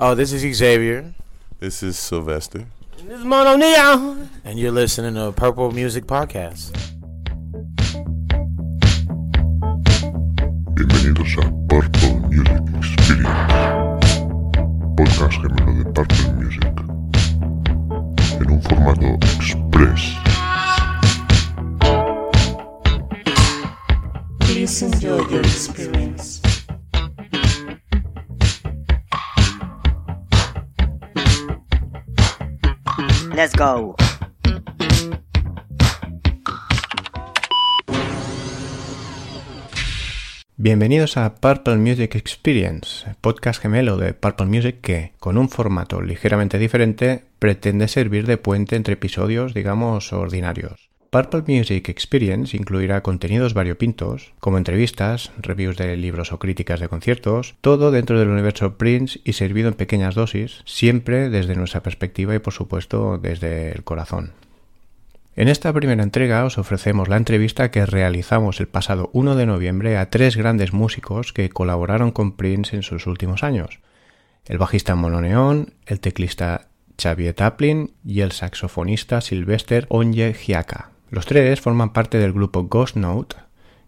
Oh, this is Xavier. This is Sylvester. This is Mono Neo. And you're listening to Purple Music Podcast. Bienvenidos a Purple Music Experience, podcast gemelo de Purple Music, en un formato express. Please enjoy your experience. Let's go. Bienvenidos a Purple Music Experience, podcast gemelo de Purple Music que, con un formato ligeramente diferente, pretende servir de puente entre episodios, digamos, ordinarios. Purple Music Experience incluirá contenidos variopintos, como entrevistas, reviews de libros o críticas de conciertos, todo dentro del universo Prince y servido en pequeñas dosis, siempre desde nuestra perspectiva y por supuesto desde el corazón. En esta primera entrega os ofrecemos la entrevista que realizamos el pasado 1 de noviembre a tres grandes músicos que colaboraron con Prince en sus últimos años. El bajista Mono Neón, el teclista Xavier Taplin y el saxofonista Sylvester Onye Giaca. Los tres forman parte del grupo Ghost Note,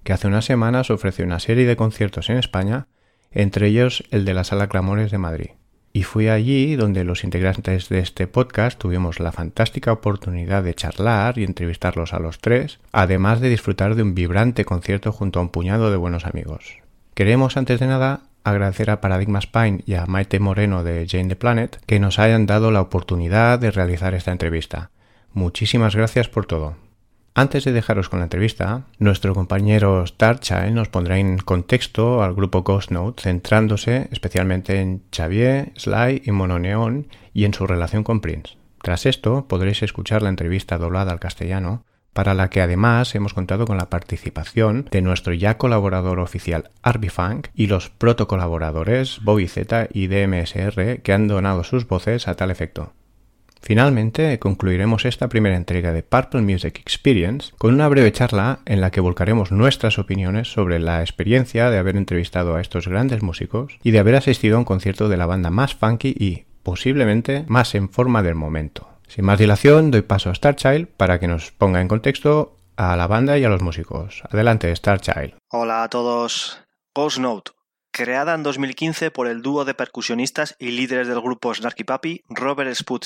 que hace unas semanas ofreció una serie de conciertos en España, entre ellos el de la Sala Clamores de Madrid. Y fui allí donde los integrantes de este podcast tuvimos la fantástica oportunidad de charlar y entrevistarlos a los tres, además de disfrutar de un vibrante concierto junto a un puñado de buenos amigos. Queremos antes de nada agradecer a Paradigma Spine y a Maite Moreno de Jane the Planet que nos hayan dado la oportunidad de realizar esta entrevista. Muchísimas gracias por todo. Antes de dejaros con la entrevista, nuestro compañero Starchild nos pondrá en contexto al grupo Ghost Note, centrándose especialmente en Xavier, Sly y Mononeon y en su relación con Prince. Tras esto, podréis escuchar la entrevista doblada al castellano, para la que además hemos contado con la participación de nuestro ya colaborador oficial Arby Funk y los protocolaboradores Bobby Z y DMSR que han donado sus voces a tal efecto. Finalmente, concluiremos esta primera entrega de Purple Music Experience con una breve charla en la que volcaremos nuestras opiniones sobre la experiencia de haber entrevistado a estos grandes músicos y de haber asistido a un concierto de la banda más funky y, posiblemente, más en forma del momento. Sin más dilación, doy paso a Starchild para que nos ponga en contexto a la banda y a los músicos. Adelante, Starchild. Hola a todos. Ghost Note, creada en 2015 por el dúo de percusionistas y líderes del grupo Snarky Puppy, Robert Spud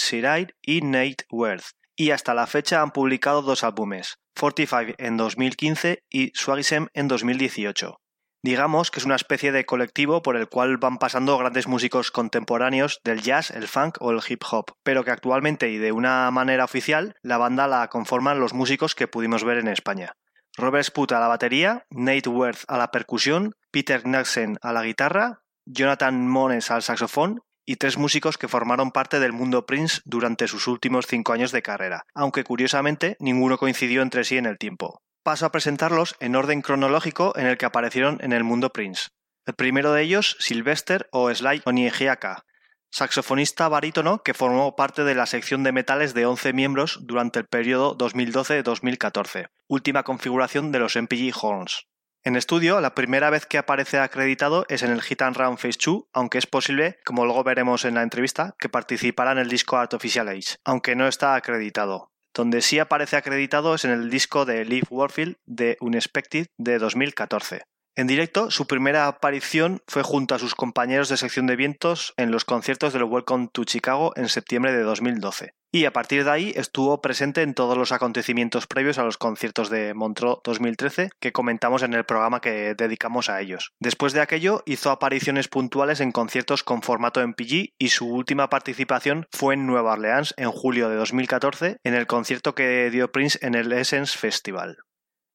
y Nate Worth, y hasta la fecha han publicado dos álbumes, 45 en 2015 y Swagism en 2018. Digamos que es una especie de colectivo por el cual van pasando grandes músicos contemporáneos del jazz, el funk o el hip hop, pero que actualmente y de una manera oficial la banda la conforman los músicos que pudimos ver en España. Robert Sput a la batería, Nate Worth a la percusión, Peter Knudsen a la guitarra, Jonathan Mones al saxofón y tres músicos que formaron parte del mundo Prince durante sus últimos cinco años de carrera, aunque curiosamente ninguno coincidió entre sí en el tiempo. Paso a presentarlos en orden cronológico en el que aparecieron en el mundo Prince. El primero de ellos, Sylvester o Sly Oniejiaka, saxofonista barítono que formó parte de la sección de metales de 11 miembros durante el periodo 2012-2014, última configuración de los MPG Horns. En estudio, la primera vez que aparece acreditado es en el Hit and Run Phase 2, aunque es posible, como luego veremos en la entrevista, que participará en el disco Art Official Age, aunque no está acreditado. Donde sí aparece acreditado es en el disco de Leaf Warfield de Unexpected de 2014. En directo, su primera aparición fue junto a sus compañeros de sección de vientos en los conciertos del Welcome to Chicago en septiembre de 2012. Y a partir de ahí estuvo presente en todos los acontecimientos previos a los conciertos de Montreux 2013 que comentamos en el programa que dedicamos a ellos. Después de aquello hizo apariciones puntuales en conciertos con formato MPG y su última participación fue en Nueva Orleans en julio de 2014 en el concierto que dio Prince en el Essence Festival.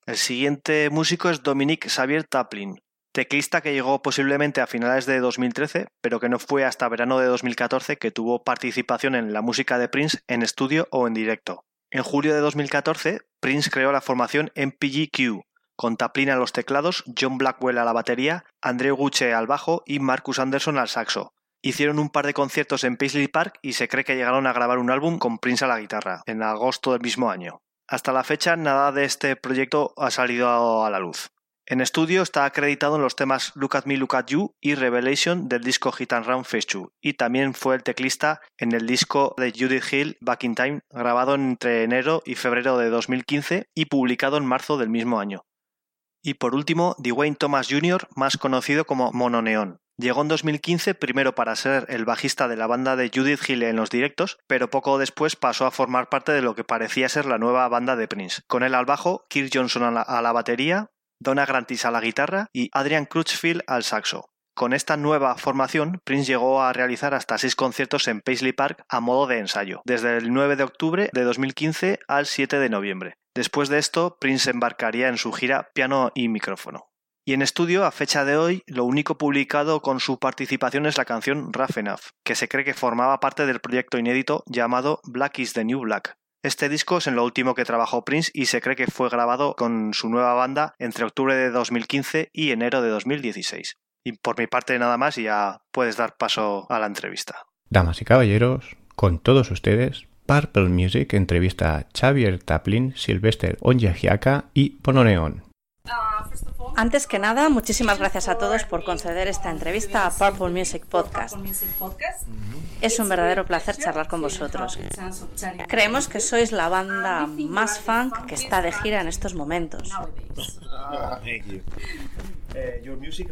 El siguiente músico es Dominic Xavier Taplin, teclista que llegó posiblemente a finales de 2013, pero que no fue hasta verano de 2014 que tuvo participación en la música de Prince en estudio o en directo. En julio de 2014, Prince creó la formación MPGQ, con Taplin a los teclados, John Blackwell a la batería, Andrew Gucci al bajo y Marcus Anderson al saxo. Hicieron un par de conciertos en Paisley Park y se cree que llegaron a grabar un álbum con Prince a la guitarra, en agosto del mismo año. Hasta la fecha nada de este proyecto ha salido a la luz. En estudio está acreditado en los temas Look at Me, Look at You y Revelation del disco Hit and Run Phase 2 y también fue el teclista en el disco de Judith Hill Back in Time grabado entre enero y febrero de 2015 y publicado en marzo del mismo año. Y por último, Dwayne Thomas Jr., más conocido como Mononeon. Llegó en 2015 primero para ser el bajista de la banda de Judith Hill en los directos, pero poco después pasó a formar parte de lo que parecía ser la nueva banda de Prince. Con él al bajo, Kirk Johnson a la, a la batería, Donna Grantis a la guitarra y Adrian Crutchfield al saxo. Con esta nueva formación, Prince llegó a realizar hasta seis conciertos en Paisley Park a modo de ensayo, desde el 9 de octubre de 2015 al 7 de noviembre. Después de esto, Prince embarcaría en su gira piano y micrófono. Y en estudio, a fecha de hoy, lo único publicado con su participación es la canción Rough Enough, que se cree que formaba parte del proyecto inédito llamado Black is the New Black. Este disco es en lo último que trabajó Prince y se cree que fue grabado con su nueva banda entre octubre de 2015 y enero de 2016. Y por mi parte nada más y ya puedes dar paso a la entrevista. Damas y caballeros, con todos ustedes, Purple Music entrevista a Xavier Taplin, Sylvester Onyahiaka y Pononeon. Antes que nada, muchísimas gracias a todos por conceder esta entrevista a Purple Music Podcast. Es un verdadero placer charlar con vosotros. Creemos que sois la banda más funk que está de gira en estos momentos.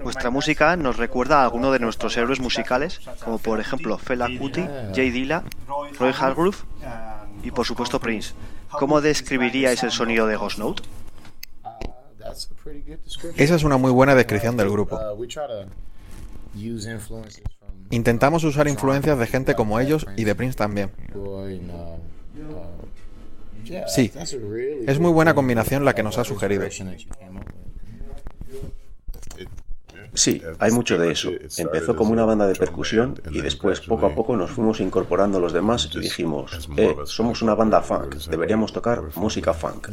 Vuestra música nos recuerda a alguno de nuestros héroes musicales, como por ejemplo Fela Kuti, Jay Dilla, Roy Hargrove y por supuesto Prince. ¿Cómo describiríais el sonido de Ghost Note? Esa es una muy buena descripción del grupo. Intentamos usar influencias de gente como ellos y de Prince también. Sí, es muy buena combinación la que nos ha sugerido. Sí, hay mucho de eso. Empezó como una banda de percusión y después, poco a poco, nos fuimos incorporando los demás y dijimos, eh, somos una banda funk, deberíamos tocar música funk.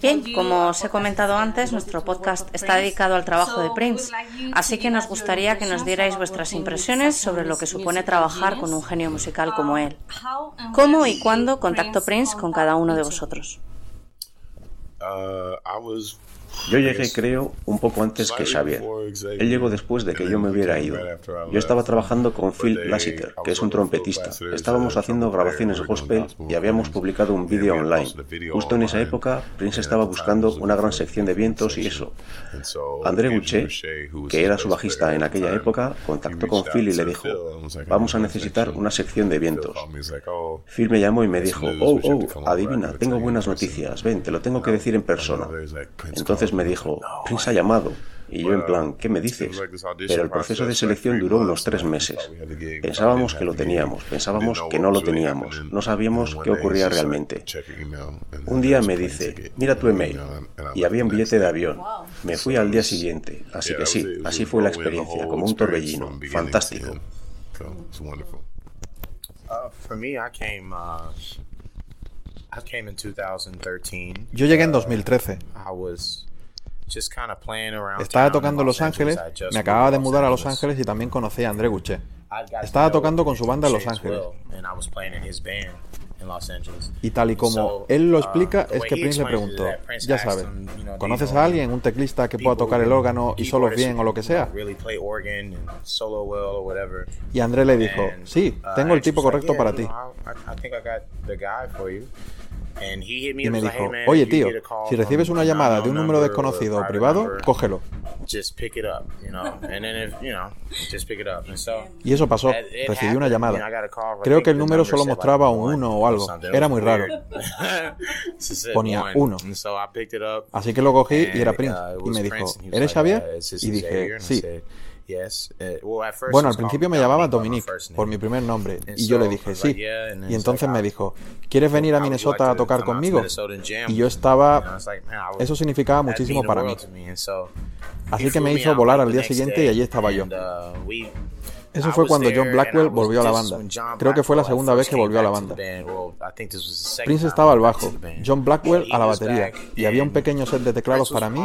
Bien, como os he comentado antes, nuestro podcast está dedicado al trabajo de Prince, así que nos gustaría que nos dierais vuestras impresiones sobre lo que supone trabajar con un genio musical como él. ¿Cómo y cuándo contactó Prince con cada uno de vosotros? Yo llegué, creo, un poco antes que Xavier. Él llegó después de que yo me hubiera ido. Yo estaba trabajando con Phil Lassiter, que es un trompetista. Estábamos haciendo grabaciones gospel y habíamos publicado un vídeo online. Justo en esa época, Prince estaba buscando una gran sección de vientos y eso. André Boucher, que era su bajista en aquella época, contactó con Phil y le dijo, vamos a necesitar una sección de vientos. Phil me llamó y me dijo, oh, oh, adivina, tengo buenas noticias, ven, te lo tengo que decir en persona. Entonces me dijo, Prince ha llamado. Y yo en plan, ¿qué me dices? Pero el proceso de selección duró unos tres meses. Pensábamos que lo teníamos, pensábamos que no lo teníamos, no sabíamos qué ocurría realmente. Un día me dice, mira tu email, y había un billete de avión. Me fui al día siguiente, así que sí, así fue la experiencia, como un torbellino, fantástico. Yo llegué en 2013. Estaba tocando en Los Ángeles, me acababa de mudar a Los Ángeles y también conocí a André Guchet. Estaba tocando con su banda en Los Ángeles. Y tal y como él lo explica, es que Prince le preguntó, ya sabes, ¿conoces a alguien, un teclista que pueda tocar el órgano y solos bien o lo que sea? Y André le dijo, sí, tengo el tipo correcto para ti. Y me dijo, oye tío, si recibes una llamada de un número desconocido o privado, cógelo. Y eso pasó, recibí una llamada. Creo que el número solo mostraba un 1 o algo, era muy raro. Ponía 1. Así que lo cogí y era Prince. Y me dijo, ¿eres Xavier? Y dije, sí. Bueno, al principio me llamaba Dominique por mi primer nombre y yo le dije sí. Y entonces me dijo, ¿quieres venir a Minnesota a tocar conmigo? Y yo estaba... Eso significaba muchísimo para mí. Así que me hizo volar al día siguiente y allí estaba yo. Eso fue cuando John Blackwell volvió a la banda. Creo que fue la segunda vez que volvió a la banda. Prince estaba al bajo, John Blackwell a la batería, y había un pequeño set de teclados para mí.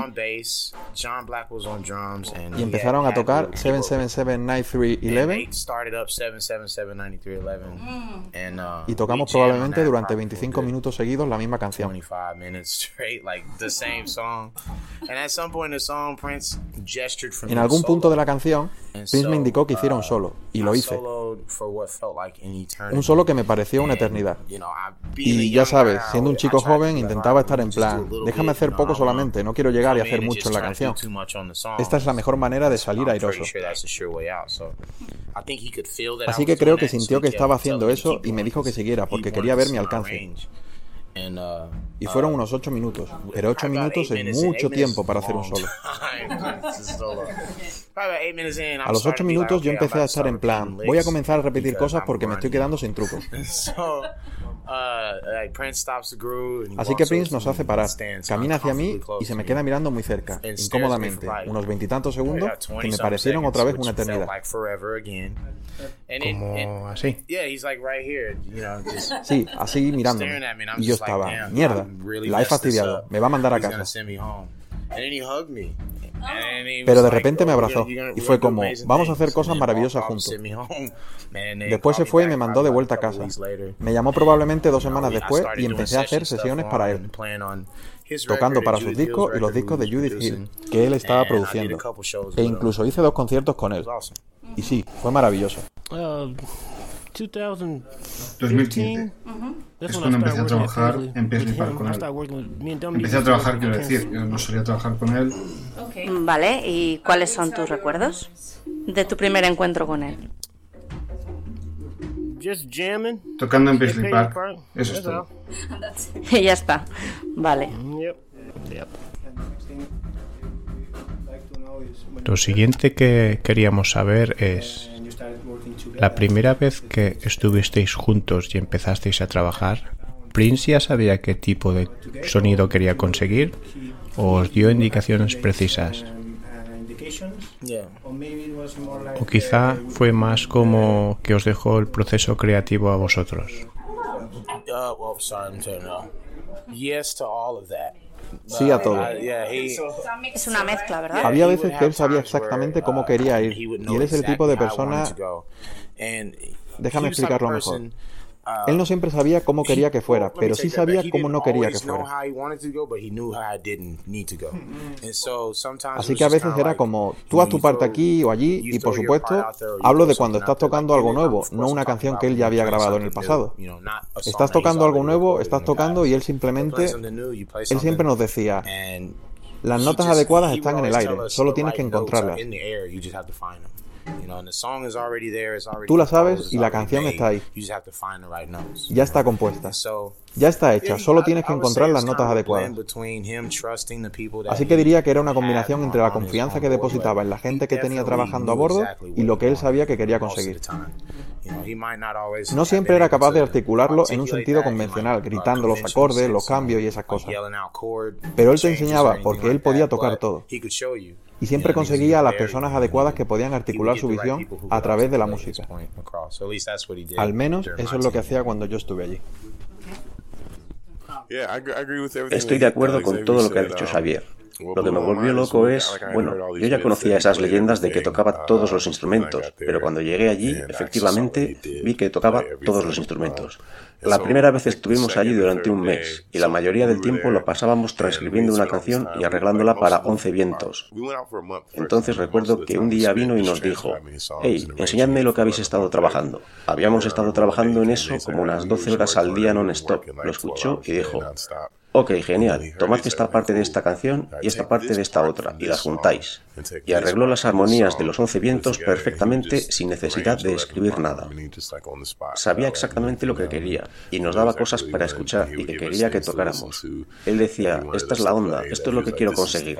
Y empezaron a tocar 777-9311. Y tocamos probablemente durante 25 minutos seguidos la misma canción. En algún punto de la canción, Prince me indicó que hiciera un solo y lo hice. Un solo que me pareció una eternidad. Y ya sabes, siendo un chico joven, intentaba estar en plan, déjame hacer poco solamente, no quiero llegar y hacer mucho en la canción. Esta es la mejor manera de salir airoso. Así que creo que sintió que estaba haciendo eso y me dijo que siguiera porque quería ver mi alcance. Uh, y fueron uh, unos 8 minutos, pero 8 minutos es mucho tiempo para hacer un solo. A los 8 minutos yo empecé a estar en plan, voy a comenzar a repetir cosas porque me estoy quedando sin trucos. Uh, Así que Prince nos hace parar, camina hacia mí y se me queda mirando muy cerca, incómodamente, unos veintitantos segundos que me parecieron otra vez una eternidad. Como así. Sí, así mirándome. Y yo estaba, mierda, la he fastidiado, me va a mandar a casa. Pero de repente me abrazó y fue como, vamos a hacer cosas maravillosas juntos. Después se fue y me mandó de vuelta a casa. Me llamó probablemente dos semanas después y empecé a hacer sesiones para él, tocando para sus discos y los discos de Judith Hill, que él estaba produciendo. E incluso hice dos conciertos con él. Y sí, fue maravilloso. 2015 es cuando empecé a trabajar en Paisley Park con él. Empecé a trabajar, quiero decir, yo no solía trabajar con él. Vale, ¿y cuáles son tus recuerdos de tu primer encuentro con él? Tocando en Paisley Park, eso es todo. y ya está, vale. Lo siguiente que queríamos saber es la primera vez que estuvisteis juntos y empezasteis a trabajar, ¿Prince ya sabía qué tipo de sonido quería conseguir o os dio indicaciones precisas? O quizá fue más como que os dejó el proceso creativo a vosotros. Sí a todo. Es una mezcla, ¿verdad? Había veces que él sabía exactamente cómo quería ir y él es el tipo de persona Déjame explicarlo mejor. Uh, Él no siempre sabía cómo quería que fuera, pero sí sabía cómo no quería que fuera. Así que a veces era como, tú haz tu parte aquí o allí, y por supuesto, hablo de cuando estás tocando algo nuevo, no una canción que él ya había grabado en el pasado. Estás tocando algo nuevo, estás tocando y él simplemente, él siempre nos decía, las notas adecuadas están en el aire, solo tienes que encontrarlas. Tú la sabes y la canción está ahí. Ya está compuesta. Ya está hecha, solo tienes que encontrar las notas adecuadas. Así que diría que era una combinación entre la confianza que depositaba en la gente que tenía trabajando a bordo y lo que él sabía que quería conseguir. No siempre era capaz de articularlo en un sentido convencional, gritando los acordes, los cambios y esas cosas. Pero él te enseñaba porque él podía tocar todo y siempre conseguía a las personas adecuadas que podían articular su visión a través de la música. Al menos eso es lo que hacía cuando yo estuve allí. Estoy de acuerdo con todo lo que ha dicho Xavier. Lo que me volvió loco es, bueno, yo ya conocía esas leyendas de que tocaba todos los instrumentos, pero cuando llegué allí, efectivamente, vi que tocaba todos los instrumentos. La primera vez estuvimos allí durante un mes y la mayoría del tiempo lo pasábamos transcribiendo una canción y arreglándola para 11 vientos. Entonces recuerdo que un día vino y nos dijo, hey, enseñadme lo que habéis estado trabajando. Habíamos estado trabajando en eso como unas 12 horas al día non-stop. Lo escuchó y dijo, Ok, genial. Tomad esta parte de esta canción y esta parte de esta otra y las juntáis. Y arregló las armonías de los once vientos perfectamente sin necesidad de escribir nada. Sabía exactamente lo que quería y nos daba cosas para escuchar y que quería que tocáramos. Él decía, esta es la onda, esto es lo que quiero conseguir.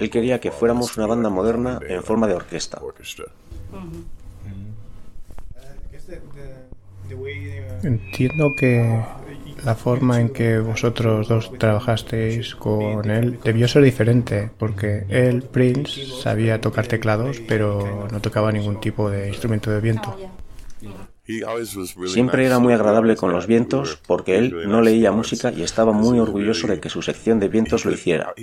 Él quería que fuéramos una banda moderna en forma de orquesta. Entiendo que la forma en que vosotros dos trabajasteis con él debió ser diferente, porque él, Prince, sabía tocar teclados, pero no tocaba ningún tipo de instrumento de viento. Siempre era muy agradable con los vientos porque él no leía música y estaba muy orgulloso de que su sección de vientos lo hiciera.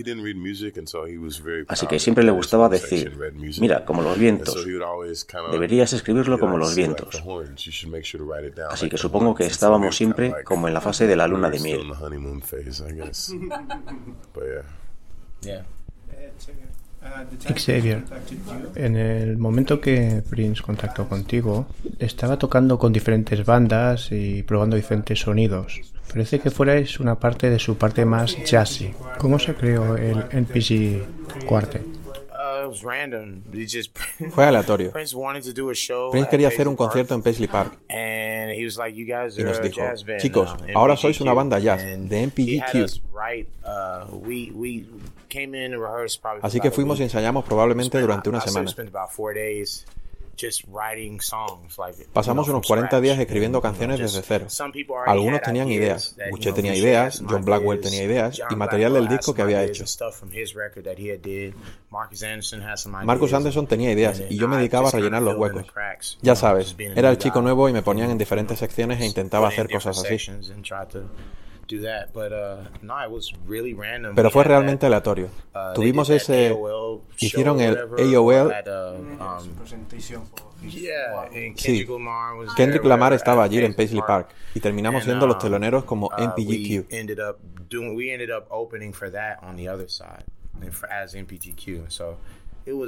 Así que siempre le gustaba decir, mira, como los vientos, deberías escribirlo como los vientos. Así que supongo que estábamos siempre como en la fase de la luna de miel. Xavier, en el momento que Prince contactó contigo, estaba tocando con diferentes bandas y probando diferentes sonidos. Parece que fuerais una parte de su parte más jazzy. ¿Cómo se creó el NPG Quartet? Fue aleatorio. Prince quería hacer un concierto en Paisley Park. Y nos dijo, chicos, ahora sois una banda jazz de MPGQ. Así que fuimos y ensayamos probablemente durante una semana. Pasamos unos 40 días escribiendo canciones desde cero. Algunos tenían ideas, Boucher tenía ideas, John Blackwell tenía ideas y material del disco que había hecho. Marcus Anderson tenía ideas y yo me dedicaba a rellenar los huecos. Ya sabes, era el chico nuevo y me ponían en diferentes secciones e intentaba hacer cosas así. Pero fue realmente aleatorio. Uh, Tuvimos ese... Hicieron el AOL. Sí, Kendrick Lamar estaba allí en Paisley Park y terminamos siendo los um, teloneros como uh, MPGQ.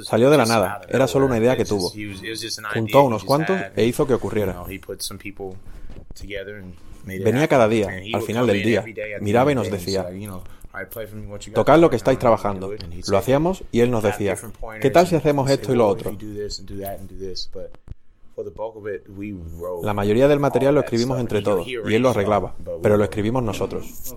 Salió de la nada, era solo una idea que tuvo. Juntó a unos cuantos e hizo que ocurriera. Venía cada día, al final del día, miraba y nos decía, tocad lo que estáis trabajando. Lo hacíamos y él nos decía, ¿qué tal si hacemos esto y lo otro? La mayoría del material lo escribimos entre todos y él lo arreglaba, pero lo escribimos nosotros.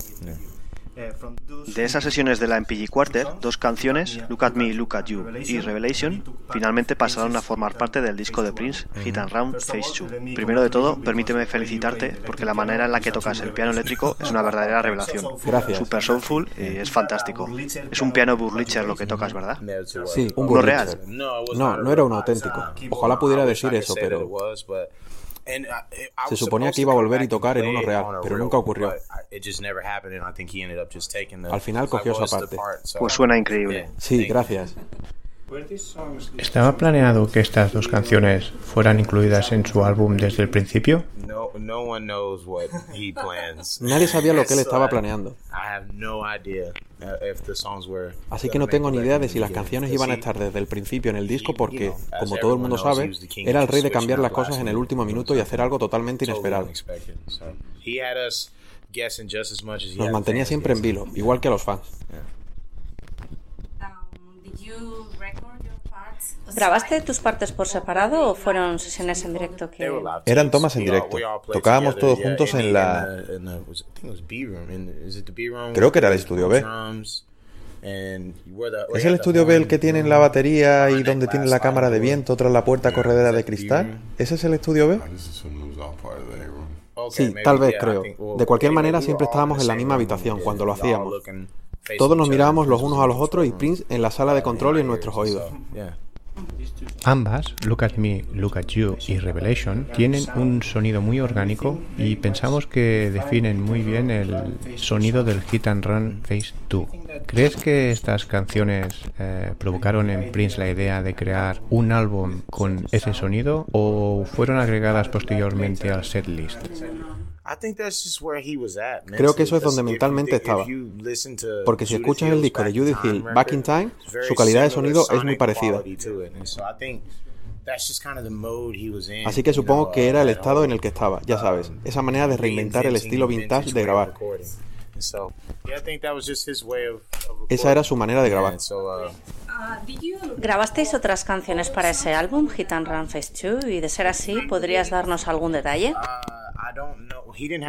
De esas sesiones de la MPG Quartet, dos canciones, Look at Me, Look at You y Revelation, finalmente pasaron a formar parte del disco de Prince, Hit and Round Phase 2. Primero de todo, permíteme felicitarte porque la manera en la que tocas el piano eléctrico es una verdadera revelación. Gracias. Super soulful y es fantástico. Es un piano Burlicher lo que tocas, ¿verdad? Sí, un Burlicher. real? No, no era un auténtico. Ojalá pudiera decir eso, pero Se suponía que iba a volver y tocar en uno real, pero nunca ocurrió. Al final cogió esa parte. Pues suena increíble. Sí, gracias. ¿Estaba planeado que estas dos canciones fueran incluidas en su álbum desde el principio? Nadie sabía lo que él estaba planeando. Así que no tengo ni idea de si las canciones iban a estar desde el principio en el disco porque, como todo el mundo sabe, era el rey de cambiar las cosas en el último minuto y hacer algo totalmente inesperado. Nos mantenía siempre en vilo, igual que a los fans. ¿Grabaste tus partes por separado o fueron sesiones en directo que... Eran tomas en directo. Tocábamos todos juntos en la... Creo que era el estudio B. ¿Es el estudio B el que tiene la batería y donde tiene la cámara de viento tras la puerta corredera de cristal? ¿Ese es el estudio B? Sí, tal vez creo. De cualquier manera siempre estábamos en la misma habitación cuando lo hacíamos. Todos nos mirábamos los unos a los otros y Prince en la sala de control y en nuestros oídos. Ambas, Look at Me, Look at You y Revelation, tienen un sonido muy orgánico y pensamos que definen muy bien el sonido del Hit and Run Phase 2. ¿Crees que estas canciones eh, provocaron en Prince la idea de crear un álbum con ese sonido o fueron agregadas posteriormente al setlist? Creo que eso es donde mentalmente estaba. Porque si escuchas el disco de Judith Hill, Back in Time, su calidad de sonido es muy parecida. Así que supongo que era el estado en el que estaba, ya sabes, esa manera de reinventar el estilo vintage de grabar. Esa era su manera de grabar. Uh, ¿Grabasteis otras canciones para ese álbum, Hit and Run Phase 2? Y de ser así, ¿podrías darnos algún detalle?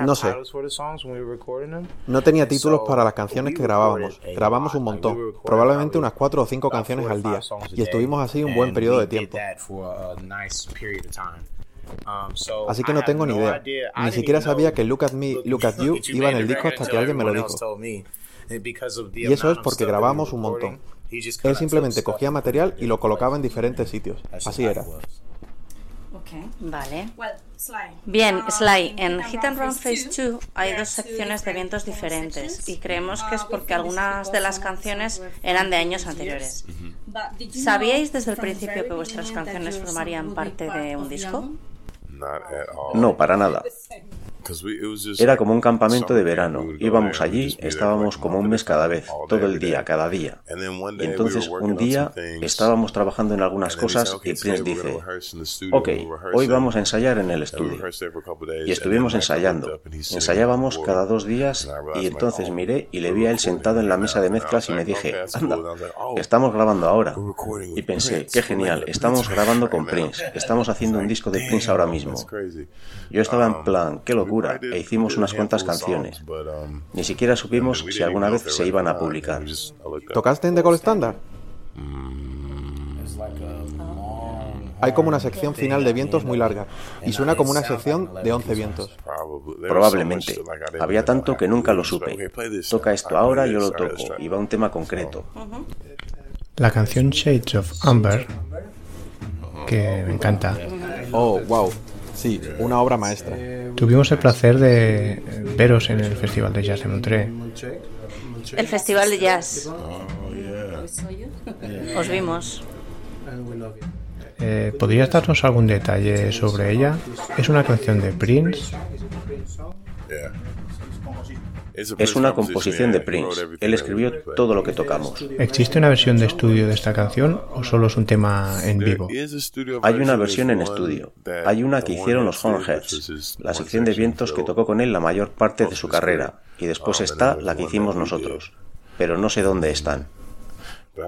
No sé. No tenía títulos para las canciones que grabábamos. Grabamos un montón, probablemente unas cuatro o cinco canciones al día, y estuvimos así un buen periodo de tiempo. Así que no tengo ni idea. Ni siquiera sabía que Look at Me, Look at You iba en el disco hasta que alguien me lo dijo. Y eso es porque grabamos un montón. Él simplemente cogía material y lo colocaba en diferentes sitios. Así era. Vale. Bien, Sly, en Hit and Run Phase 2 hay dos secciones de vientos diferentes y creemos que es porque algunas de las canciones eran de años anteriores. ¿Sabíais desde el principio que vuestras canciones formarían parte de un disco? No, para nada. Era como un campamento de verano. Íbamos allí, estábamos como un mes cada vez, todo el día, cada día. Y entonces un día estábamos trabajando en algunas cosas y Prince dice, ok, hoy vamos a ensayar en el estudio. Y estuvimos ensayando. Ensayábamos cada dos días y entonces miré y le vi a él sentado en la mesa de mezclas y me dije, anda, estamos grabando ahora. Y pensé, qué genial, estamos grabando con Prince, estamos haciendo un disco de Prince ahora mismo. Yo estaba en plan, qué locura e hicimos unas cuantas canciones. Ni siquiera supimos si alguna vez se iban a publicar. ¿Tocaste en The Gold Standard? Hay como una sección final de vientos muy larga y suena como una sección de 11 vientos. Probablemente. Había tanto que nunca lo supe. Toca esto ahora, yo lo toco y va un tema concreto. La canción Shades of Amber, que me encanta. Oh, wow. Sí, una obra maestra. Tuvimos el placer de veros en el Festival de Jazz de Montreux. El Festival de Jazz. Os vimos. Eh, ¿Podrías darnos algún detalle sobre ella? ¿Es una canción de Prince? Es una composición de Prince. Él escribió todo lo que tocamos. ¿Existe una versión de estudio de esta canción o solo es un tema en vivo? Hay una versión en estudio. Hay una que hicieron los Hornheads, la sección de vientos que tocó con él la mayor parte de su carrera. Y después está la que hicimos nosotros. Pero no sé dónde están.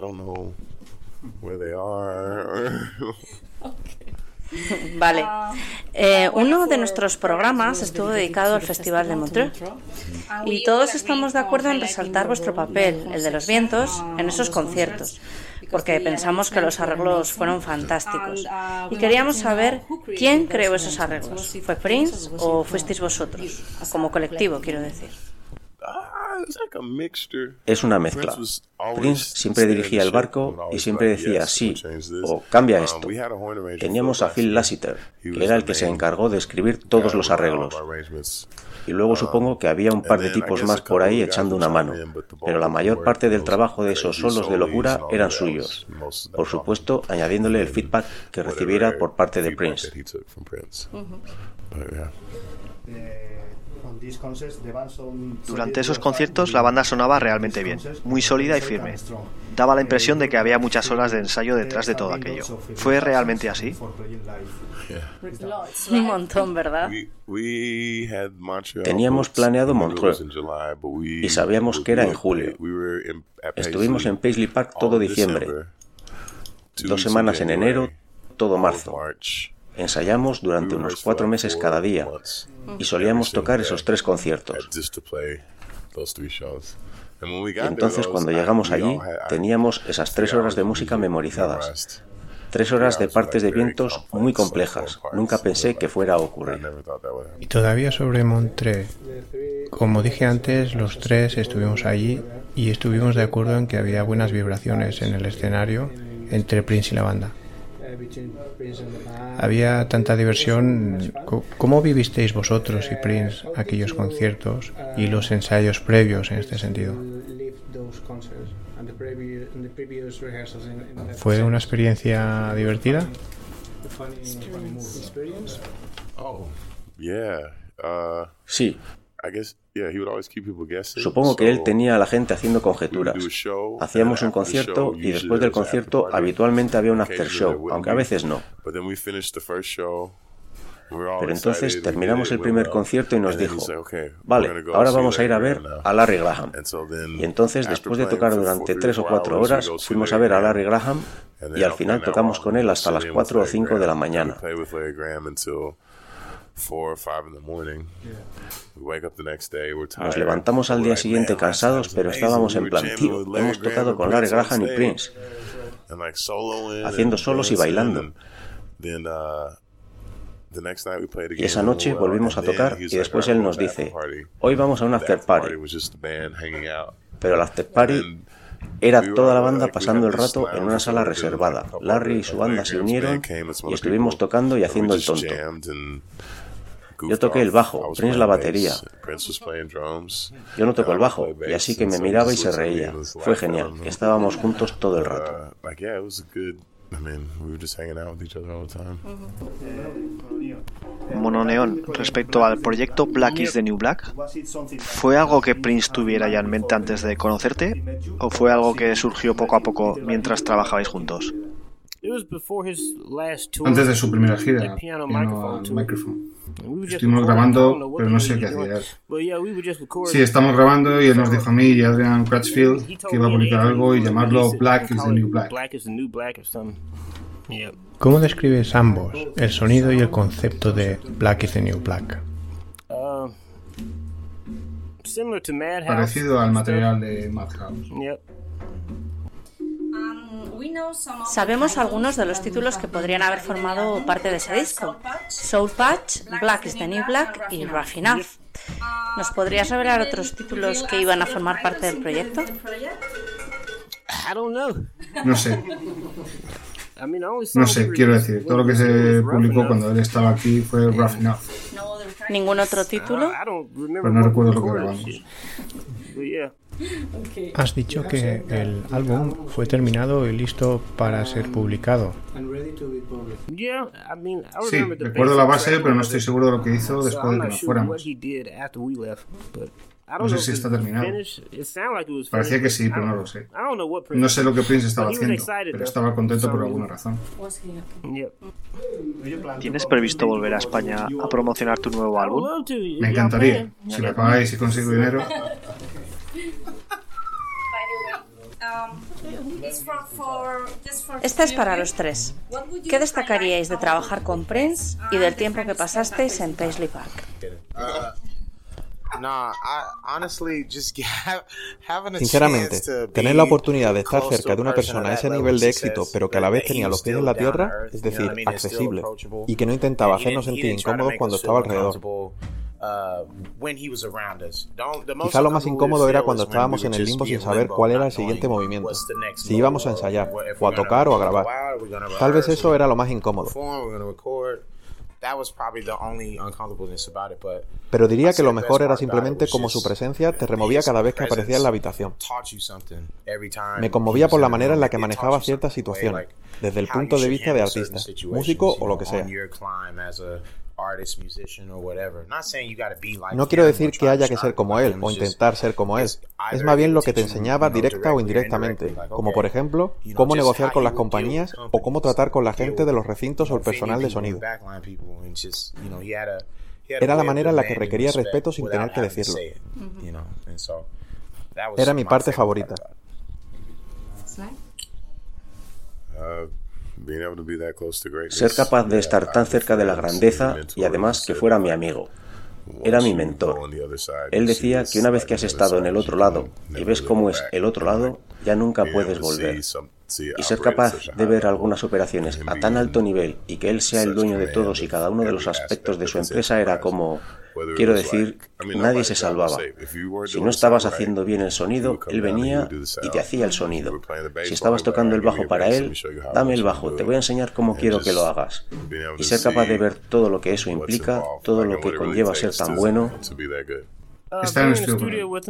Vale. Eh, uno de nuestros programas estuvo dedicado al Festival de Montreux. Y todos estamos de acuerdo en resaltar vuestro papel, el de los vientos, en esos conciertos, porque pensamos que los arreglos fueron fantásticos. y queríamos saber quién creó esos arreglos. ¿Fue Prince o fuisteis vosotros? Como colectivo, quiero decir. Es una mezcla. Prince siempre dirigía el barco y siempre decía sí o cambia esto. Teníamos a Phil Lassiter, que era el que se encargó de escribir todos los arreglos. Y luego supongo que había un par de tipos más por ahí echando una mano, pero la mayor parte del trabajo de esos solos de locura eran suyos. Por supuesto, añadiéndole el feedback que recibiera por parte de Prince. Durante esos conciertos la banda sonaba realmente bien, muy sólida y firme. Daba la impresión de que había muchas horas de ensayo detrás de todo aquello. ¿Fue realmente así? Un montón, ¿verdad? Teníamos planeado Montreux y sabíamos que era en julio. Estuvimos en Paisley Park todo diciembre, dos semanas en enero, todo marzo. Ensayamos durante unos cuatro meses cada día y solíamos tocar esos tres conciertos. Y entonces cuando llegamos allí teníamos esas tres horas de música memorizadas. Tres horas de partes de vientos muy complejas. Nunca pensé que fuera a ocurrir. Y todavía sobre Montreux. Como dije antes, los tres estuvimos allí y estuvimos de acuerdo en que había buenas vibraciones en el escenario entre Prince y la banda. Había tanta diversión. ¿Cómo vivisteis vosotros y Prince aquellos conciertos y los ensayos previos en este sentido? ¿Fue una experiencia divertida? Sí. Supongo que él tenía a la gente haciendo conjeturas. Hacíamos un concierto y después del concierto habitualmente había un after show, aunque a veces no. Pero entonces terminamos el primer concierto y nos dijo, vale, ahora vamos a ir a ver a Larry Graham. Y entonces, después de tocar durante tres o cuatro horas, fuimos a ver a Larry Graham y al final tocamos con él hasta las cuatro o cinco de la mañana. Nos levantamos al día siguiente cansados, pero estábamos en plan, tío, hemos tocado con Larry Graham y Prince, haciendo solos y bailando. Y esa noche volvimos a tocar y después él nos dice, hoy vamos a un after party. Pero el after party era toda la banda pasando el rato en una sala reservada. Larry y su banda se unieron y estuvimos tocando y haciendo el tonto. Yo toqué el bajo, Prince la batería. Yo no toco el bajo, y así que me miraba y se reía. Fue genial, estábamos juntos todo el rato. Mononeón, respecto al proyecto Black is the New Black, ¿fue algo que Prince tuviera ya en mente antes de conocerte o fue algo que surgió poco a poco mientras trabajabais juntos? Antes de su primera gira, piano microphone. Estuvimos grabando, pero no sé qué hacía. Sí, estamos grabando y él nos dijo a mí y a Adrian Crutchfield que iba a publicar algo y llamarlo Black is the New Black. ¿Cómo describes ambos, el sonido y el concepto de Black is the New Black? Uh, Parecido al material de Madhouse. Sabemos algunos de los títulos que podrían haber formado parte de ese disco. Soul Patch, Black is the New Black y Rough Enough. ¿Nos podrías revelar otros títulos que iban a formar parte del proyecto? No sé. No sé, quiero decir, todo lo que se publicó cuando él estaba aquí fue Rough Enough. ¿Ningún otro título? Pero no recuerdo lo que grabamos. Has dicho que el álbum fue terminado y listo para ser publicado. Sí, recuerdo la base, pero no estoy seguro de lo que hizo después de que nos fuéramos. No sé si está terminado. Parecía que sí, pero no lo sé. No sé lo que Prince estaba haciendo, pero estaba contento por alguna razón. ¿Tienes previsto volver a España a promocionar tu nuevo álbum? Me encantaría. Si me pagáis y consigo dinero. Esta es para los tres. ¿Qué destacaríais de trabajar con Prince y del tiempo que pasasteis en Paisley Park? Sinceramente, tener la oportunidad de estar cerca de una persona a ese nivel de éxito, pero que a la vez tenía los pies en la tierra, es decir, accesible, y que no intentaba hacernos sentir incómodos cuando estaba alrededor. Uh, Quizá lo más incómodo era cuando estábamos en el limbo sin saber cuál era el siguiente movimiento, si íbamos a ensayar, o a tocar o a grabar. Tal vez eso era lo más incómodo. Pero diría que lo mejor era simplemente como su presencia te removía cada vez que aparecía en la habitación. Me conmovía por la manera en la que manejaba ciertas situaciones, desde el punto de vista de artista, músico o lo que sea. No quiero decir que haya que ser como él o intentar ser como él. Es más bien lo que te enseñaba directa o indirectamente, como por ejemplo, cómo negociar con las compañías o cómo tratar con la gente de los recintos o el personal de sonido. Era la manera en la que requería respeto sin tener que decirlo. Era mi parte favorita. Ser capaz de estar tan cerca de la grandeza y además que fuera mi amigo. Era mi mentor. Él decía que una vez que has estado en el otro lado y ves cómo es el otro lado, ya nunca puedes volver. Y ser capaz de ver algunas operaciones a tan alto nivel y que él sea el dueño de todos y cada uno de los aspectos de su empresa era como, quiero decir, nadie se salvaba. Si no estabas haciendo bien el sonido, él venía y te hacía el sonido. Si estabas tocando el bajo para él, dame el bajo, te voy a enseñar cómo quiero que lo hagas. Y ser capaz de ver todo lo que eso implica, todo lo que conlleva ser tan bueno. Está en el estudio.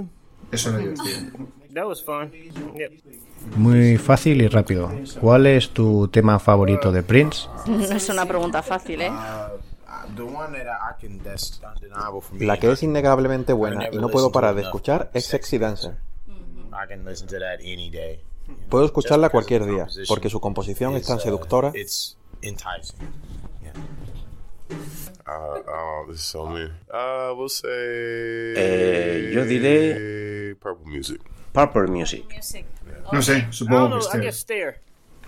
Eso lo muy fácil y rápido. ¿Cuál es tu tema favorito de Prince? No es una pregunta fácil, ¿eh? La que es innegablemente buena y no puedo parar de escuchar es Sexy Dancer. Puedo escucharla cualquier día porque su composición es tan uh, seductora. yo diré Purple Music. Purple Music. No sé, supongo que Stair.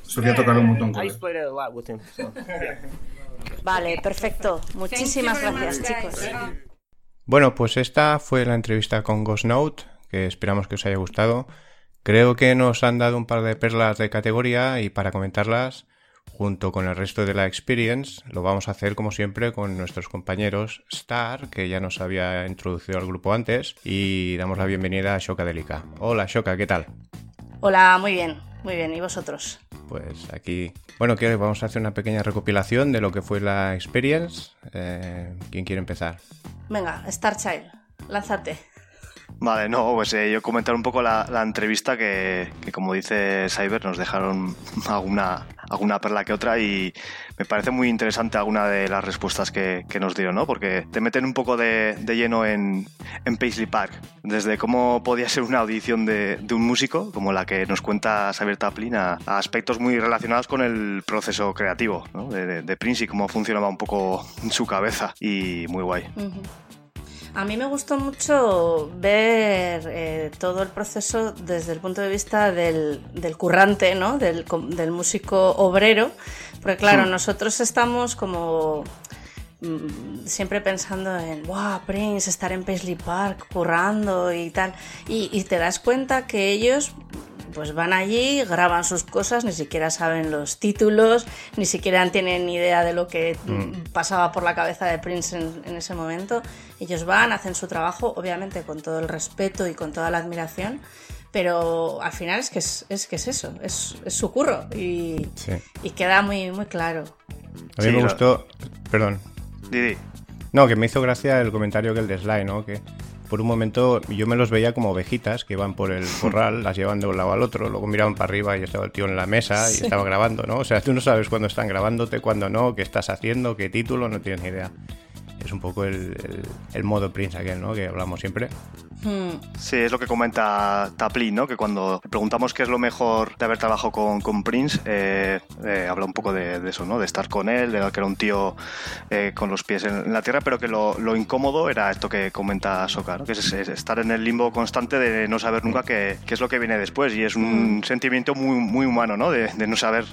Solía tocar un montón con él. Vale, perfecto. Muchísimas gracias, chicos. Bueno, pues esta fue la entrevista con Ghost Note, que esperamos que os haya gustado. Creo que nos han dado un par de perlas de categoría y para comentarlas, junto con el resto de la Experience, lo vamos a hacer como siempre con nuestros compañeros Star, que ya nos había introducido al grupo antes, y damos la bienvenida a Shoka Delica. Hola Shoka, ¿qué tal? Hola, muy bien, muy bien. ¿Y vosotros? Pues aquí, bueno, que vamos a hacer una pequeña recopilación de lo que fue la Experience. Eh, ¿Quién quiere empezar? Venga, Star Child, lánzate. Vale, no, pues eh, yo comentar un poco la, entrevista que, como dice Cyber, nos dejaron alguna, alguna perla que otra y me parece muy interesante alguna de las respuestas que, nos dieron, ¿no? Porque te meten un poco de, lleno en, en, Paisley Park, desde cómo podía ser una audición de, un músico, como la que nos cuenta Cyber Taplin, a, aspectos muy relacionados con el proceso creativo de, Prince y cómo funcionaba un poco su cabeza y muy guay. A mí me gustó mucho ver eh, todo el proceso desde el punto de vista del, currante, ¿no? Del, músico obrero, porque claro, nosotros estamos como mm, siempre pensando en, wow, Prince, estar en Paisley Park, currando y tal, y te das cuenta que ellos pues van allí, graban sus cosas, ni siquiera saben los títulos, ni siquiera tienen ni idea de lo que mm. pasaba por la cabeza de Prince en, ese momento. Ellos van, hacen su trabajo, obviamente con todo el respeto y con toda la admiración, pero al final es que es, que es eso, es, su curro y, queda muy, muy claro. A mí me gustó, perdón. Didi. No, que me hizo gracia el comentario que el de Sly, ¿no? Que por un momento yo me los veía como ovejitas que iban por el corral, las llevan de un lado al otro, luego miraban para arriba y estaba el tío en la mesa y estaba grabando, ¿no? O sea, tú no sabes cuándo están grabándote, cuándo no, qué estás haciendo, qué título, no tienes ni idea. Es un poco el, el modo Prince aquel, ¿no? Que hablamos siempre. Hmm. Sí, es lo que comenta Taplin, ¿no? Que cuando preguntamos qué es lo mejor de haber trabajado con, con Prince, eh, eh, habla un poco de, eso, ¿no? De estar con él, de que era un tío eh, con los pies en, la tierra, pero que lo, lo, incómodo era esto que comenta Soka, ¿no? Que es, estar en el limbo constante de no saber nunca qué, qué es lo que viene después. Y es un hmm. sentimiento muy, muy humano, ¿no? De, de no saber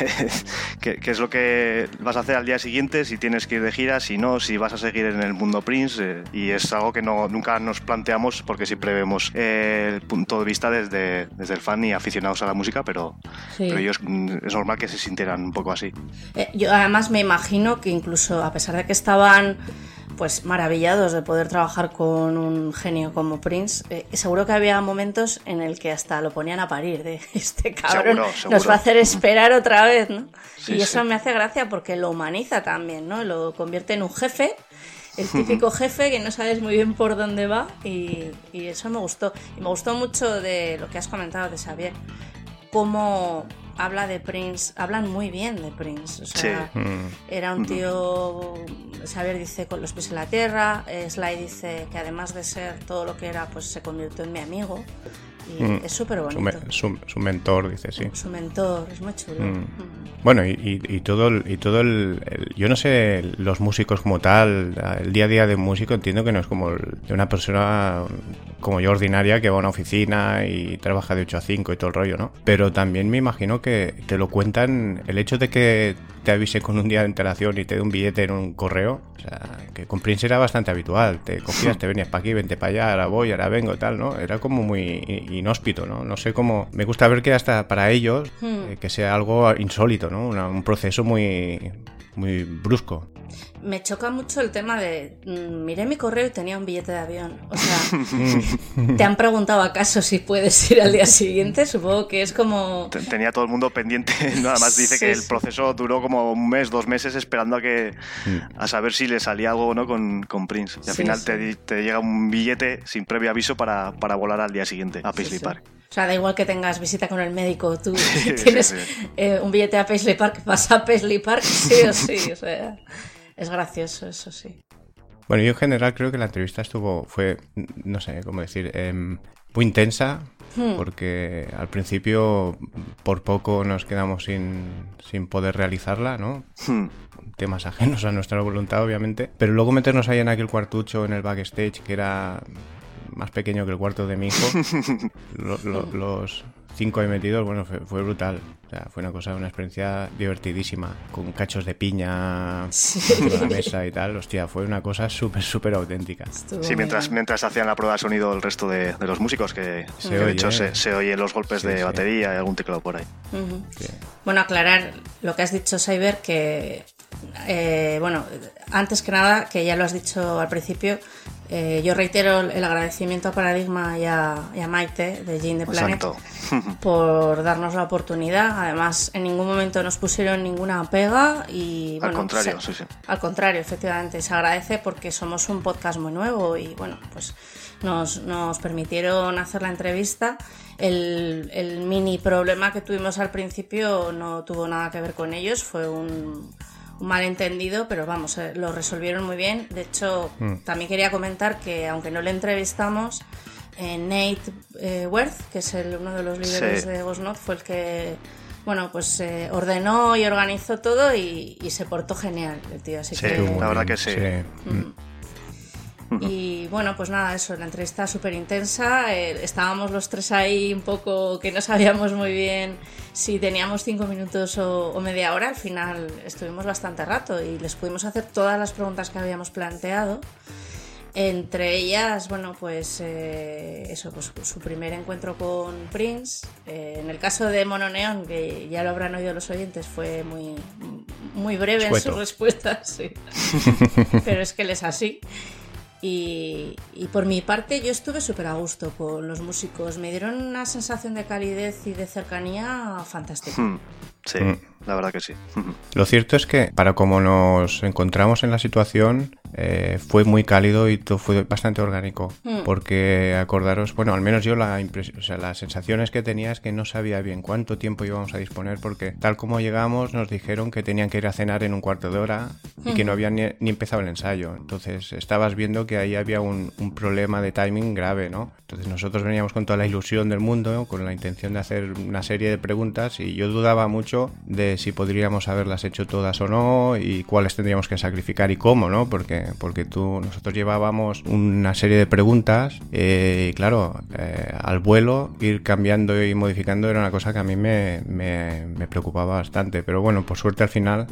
qué, qué, es lo que vas a hacer al día siguiente, si tienes que ir de gira, si no, si vas a seguir en el mundo Prince. y es algo que no, nunca nos planteamos porque siempre vemos el punto de vista desde, desde el fan y aficionados a la música, pero, pero ellos mm, es normal que se sintieran un poco así. Eh, yo además me imagino que incluso a pesar de que estaban pues maravillados de poder trabajar con un genio como Prince. Eh, seguro que había momentos en el que hasta lo ponían a parir de este cabrón nos va a hacer esperar otra vez, ¿no? y eso me hace gracia porque lo humaniza también, ¿no? Lo convierte en un jefe el típico jefe que no sabes muy bien por dónde va y, eso me gustó. Y me gustó mucho de lo que has comentado de Xavier, cómo habla de Prince, hablan muy bien de Prince. O sea, era un tío, Xavier dice con los pies en la tierra, Sly dice que además de ser todo lo que era, pues se convirtió en mi amigo. Y mm. es súper bonito. Su, su, mentor, dice, sí. Su mentor, es muy chulo. Mm. Mm. Bueno, y, y, todo, el, y todo el, Yo no sé, los músicos como tal, el día a día de un músico entiendo que no es como de una persona como yo ordinaria que va a una oficina y trabaja de 8 a 5 y todo el rollo, ¿no? Pero también me imagino que te lo cuentan, el hecho de que te avise con un día de antelación y te dé un billete en un correo, o sea, que con Prince era bastante habitual, te cogías, te venías para aquí, vente para allá, ahora voy, ahora vengo, tal, ¿no? Era como muy inhóspito, ¿no? No sé cómo, me gusta ver que hasta para ellos, hmm. eh, que sea algo insólito, ¿no? un proceso muy, muy brusco. Me choca mucho el tema de mm, miré mi correo y tenía un billete de avión. O sea, ¿te han preguntado acaso si puedes ir al día siguiente? Supongo que es como. Tenía todo el mundo pendiente. Nada más dice que el proceso duró como un mes, dos meses esperando a que a saber si le salía algo o no con, con Prince. Y al final te, te, llega un billete sin previo aviso para, para volar al día siguiente a Paisley Park. O sea, da igual que tengas visita con el médico, tú tienes eh, un billete a Paisley Park, vas a Paisley Park, sí o sí. O sea, es gracioso, eso sí. Bueno, yo en general creo que la entrevista estuvo, fue, no sé cómo decir, em, muy intensa, hmm. porque al principio por poco nos quedamos sin, sin poder realizarla, ¿no? Hmm. Temas ajenos a nuestra voluntad, obviamente. Pero luego meternos ahí en aquel cuartucho, en el backstage, que era más pequeño que el cuarto de mi hijo. los cinco he metido, bueno, fue, brutal. O sea, fue una cosa, una experiencia divertidísima, con cachos de piña en la mesa y tal. Hostia, fue una cosa súper, súper auténtica. sí, mientras, mientras hacían la prueba de sonido el resto de, los músicos, que, de hecho se, se oyen los golpes de batería y algún teclado por ahí. Bueno, aclarar lo que has dicho, Cyber, que eh, bueno, antes que nada, que ya lo has dicho al principio, eh, yo reitero el agradecimiento a Paradigma y a, Maite de Gene the Planet por darnos la oportunidad. Además, en ningún momento nos pusieron ninguna pega y al contrario, sí, sí. Al contrario, efectivamente, se agradece porque somos un podcast muy nuevo y bueno, pues nos, nos permitieron hacer la entrevista. El, el mini problema que tuvimos al principio no tuvo nada que ver con ellos, fue un malentendido, pero vamos, eh, lo resolvieron muy bien. De hecho, mm. también quería comentar que aunque no le entrevistamos, eh, Nate eh, Worth, que es el, uno de los líderes de Gosnot, fue el que bueno, pues ordenó y organizó todo y, se portó genial el tío. Así sí, la verdad que sí. Mm. Y bueno, pues nada, eso, la entrevista súper intensa. Eh, estábamos los tres ahí un poco que no sabíamos muy bien si teníamos cinco minutos o, media hora. Al final estuvimos bastante rato y les pudimos hacer todas las preguntas que habíamos planteado. Entre ellas, bueno, pues eh, eso, pues su primer encuentro con Prince. Eh, en el caso de Mono Neon, que ya lo habrán oído los oyentes, fue muy, muy breve en sus respuestas, sí. Pero es que él es así. Y, por mi parte yo estuve súper a gusto con los músicos. Me dieron una sensación de calidez y de cercanía fantástica. Hmm. Sí, mm. la verdad que sí. Lo cierto es que para como nos encontramos en la situación, eh, fue muy cálido y todo fue bastante orgánico. Mm. Porque acordaros, bueno, al menos yo la impresión, o sea, las sensaciones que tenía es que no sabía bien cuánto tiempo íbamos a disponer, porque tal como llegamos nos dijeron que tenían que ir a cenar en un cuarto de hora y que no habían ni, empezado el ensayo. Entonces estabas viendo que ahí había un, un, problema de timing grave, ¿no? Entonces nosotros veníamos con toda la ilusión del mundo, con la intención de hacer una serie de preguntas y yo dudaba mucho de si podríamos haberlas hecho todas o no y cuáles tendríamos que sacrificar y cómo, ¿no? Porque porque, tú, nosotros llevábamos una serie de preguntas eh, y claro, eh, al vuelo ir cambiando y modificando era una cosa que a mí me, preocupaba bastante, pero bueno, por suerte al final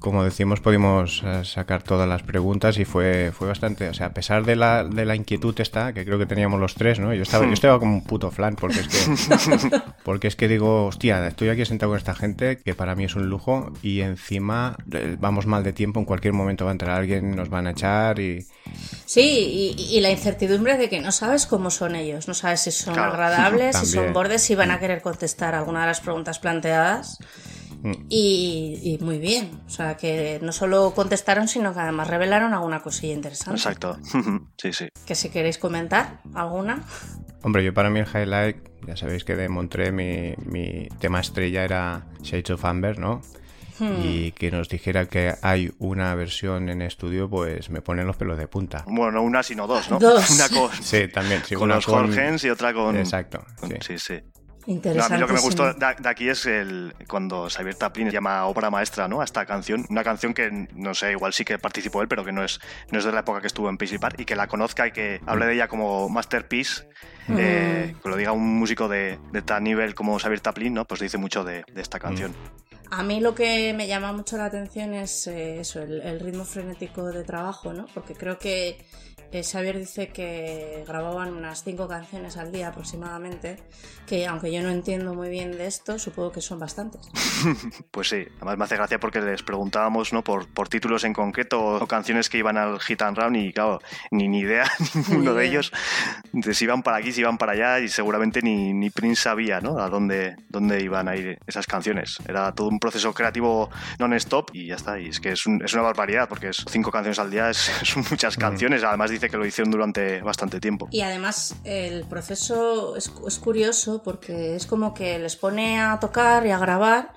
como decimos, pudimos eh, sacar todas las preguntas y fue, fue bastante, o sea, a pesar de la, de la inquietud esta, que creo que teníamos los tres, ¿no? Yo estaba, yo estaba como un puto flan, porque es que, porque es que digo, hostia, estoy aquí sentado con esta gente, que para mí es un lujo, y encima eh, vamos mal de tiempo, en cualquier momento va a entrar alguien, nos van a echar y... Sí, y, la incertidumbre de que no sabes cómo son ellos, no sabes si son agradables, si son bordes, si van a querer contestar alguna de las preguntas planteadas. Mm. Y, muy bien. O sea, que no solo contestaron, sino que además revelaron alguna cosilla interesante. Exacto. sí, sí. Que si queréis comentar alguna. Hombre, yo para mí el highlight, ya sabéis que de Montré mi, mi tema estrella era Shades of Amber, ¿no? Hmm. y que nos dijera que hay una versión en estudio, pues me ponen los pelos de punta. Bueno, no una, sino dos, ¿no? Dos. Una con, sí, también. Sí, con los con... y otra con... Exacto. sí, sí. Interesante. a mí lo que me gustó de, aquí es el cuando Xavier Taplin llama obra maestra ¿no? a esta canción. Una canción que, no sé, igual sí que participó él, pero que no es, no es de la época que estuvo en Paisley Park y que la conozca y que hable de ella como masterpiece. Mm. Eh, que lo diga un músico de, de tal nivel como Xavier Taplin, ¿no? pues dice mucho de, esta canción. Mm. A mí lo que me llama mucho la atención es eh, eso, el, el, ritmo frenético de trabajo, ¿no? Porque creo que eh, Xavier dice que grababan unas cinco canciones al día aproximadamente, que aunque yo no entiendo muy bien de esto, supongo que son bastantes. pues sí, además me hace gracia porque les preguntábamos ¿no? por, por títulos en concreto o canciones que iban al Hit and Run y claro, ni, ni idea ninguno de ellos de si iban para aquí, si iban para allá y seguramente ni, ni Prince sabía ¿no? a dónde, dónde iban a ir esas canciones. Era todo un proceso creativo non-stop y ya está. Y es que es, es, una barbaridad porque es cinco canciones al día, es, son muchas canciones. Además dice que lo hicieron durante bastante tiempo. Y además el proceso es, curioso porque es como que les pone a tocar y a grabar